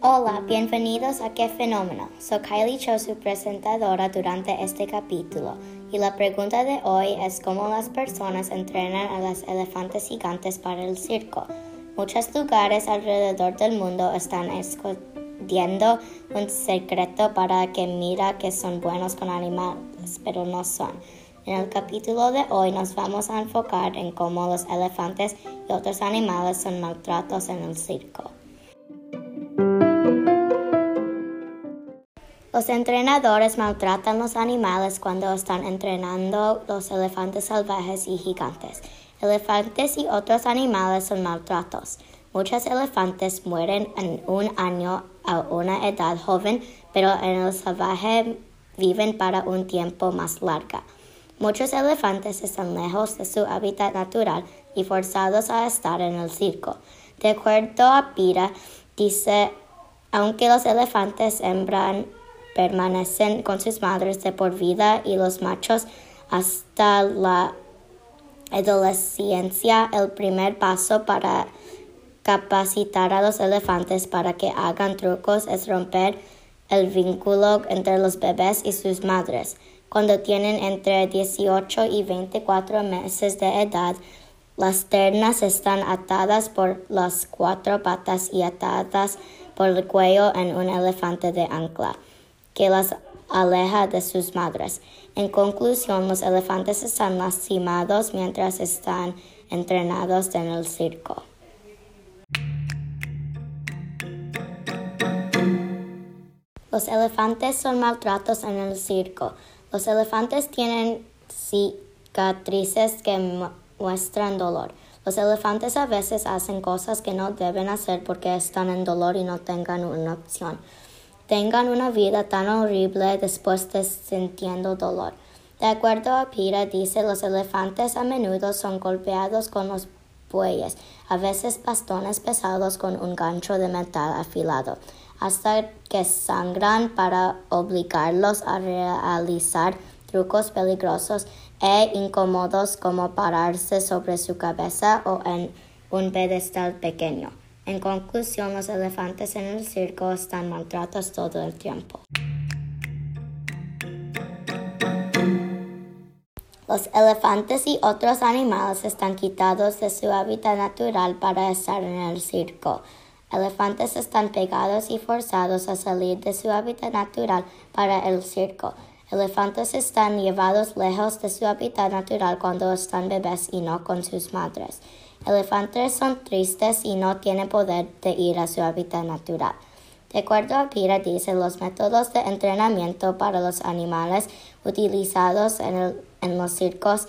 Hola, bienvenidos a ¿Qué fenómeno? Soy Kylie Cho, su presentadora durante este capítulo, y la pregunta de hoy es cómo las personas entrenan a los elefantes gigantes para el circo. Muchos lugares alrededor del mundo están escondiendo un secreto para que mira que son buenos con animales, pero no son. En el capítulo de hoy nos vamos a enfocar en cómo los elefantes y otros animales son maltratos en el circo. Los entrenadores maltratan los animales cuando están entrenando los elefantes salvajes y gigantes. Elefantes y otros animales son maltratos. Muchos elefantes mueren en un año a una edad joven, pero en el salvaje viven para un tiempo más largo. Muchos elefantes están lejos de su hábitat natural y forzados a estar en el circo. De acuerdo a Pira, dice, aunque los elefantes hembran permanecen con sus madres de por vida y los machos hasta la adolescencia. El primer paso para capacitar a los elefantes para que hagan trucos es romper el vínculo entre los bebés y sus madres. Cuando tienen entre 18 y 24 meses de edad, las ternas están atadas por las cuatro patas y atadas por el cuello en un elefante de ancla que las aleja de sus madres. En conclusión, los elefantes están lastimados mientras están entrenados en el circo. Los elefantes son maltratos en el circo. Los elefantes tienen cicatrices que muestran dolor. Los elefantes a veces hacen cosas que no deben hacer porque están en dolor y no tengan una opción tengan una vida tan horrible después de sintiendo dolor. De acuerdo a Pira, dice, los elefantes a menudo son golpeados con los bueyes, a veces bastones pesados con un gancho de metal afilado, hasta que sangran para obligarlos a realizar trucos peligrosos e incómodos como pararse sobre su cabeza o en un pedestal pequeño. En conclusión, los elefantes en el circo están maltratados todo el tiempo. Los elefantes y otros animales están quitados de su hábitat natural para estar en el circo. Elefantes están pegados y forzados a salir de su hábitat natural para el circo. Elefantes están llevados lejos de su hábitat natural cuando están bebés y no con sus madres. Elefantes son tristes y no tienen poder de ir a su hábitat natural. De acuerdo a Pira, dice, los métodos de entrenamiento para los animales utilizados en, en los circos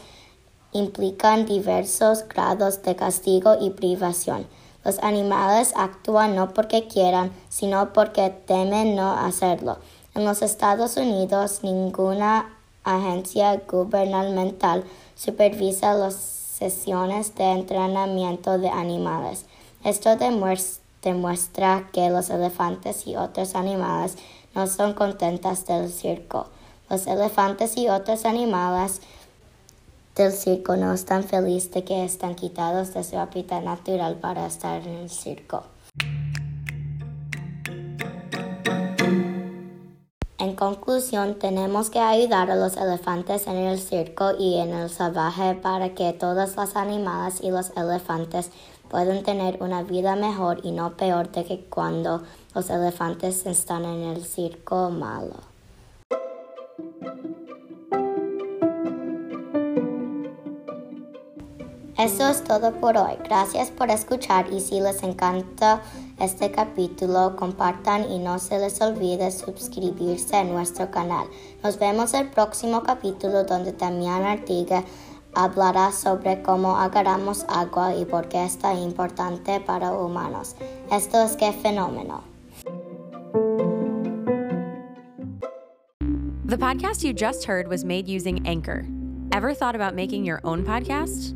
implican diversos grados de castigo y privación. Los animales actúan no porque quieran, sino porque temen no hacerlo. En los Estados Unidos, ninguna agencia gubernamental supervisa los sesiones de entrenamiento de animales. Esto demuestra que los elefantes y otros animales no son contentas del circo. Los elefantes y otros animales del circo no están felices de que están quitados de su hábitat natural para estar en el circo. En conclusión, tenemos que ayudar a los elefantes en el circo y en el salvaje para que todos los animales y los elefantes puedan tener una vida mejor y no peor de que cuando los elefantes están en el circo malo. Eso es todo por hoy. Gracias por escuchar y si les encanta este capítulo, compartan y no se les olvide suscribirse a nuestro canal. Nos vemos el próximo capítulo donde también Artiga hablará sobre cómo agarramos agua y por qué está importante para humanos. Esto es qué fenómeno. The podcast you just heard was made using Anchor. Ever thought about making your own podcast?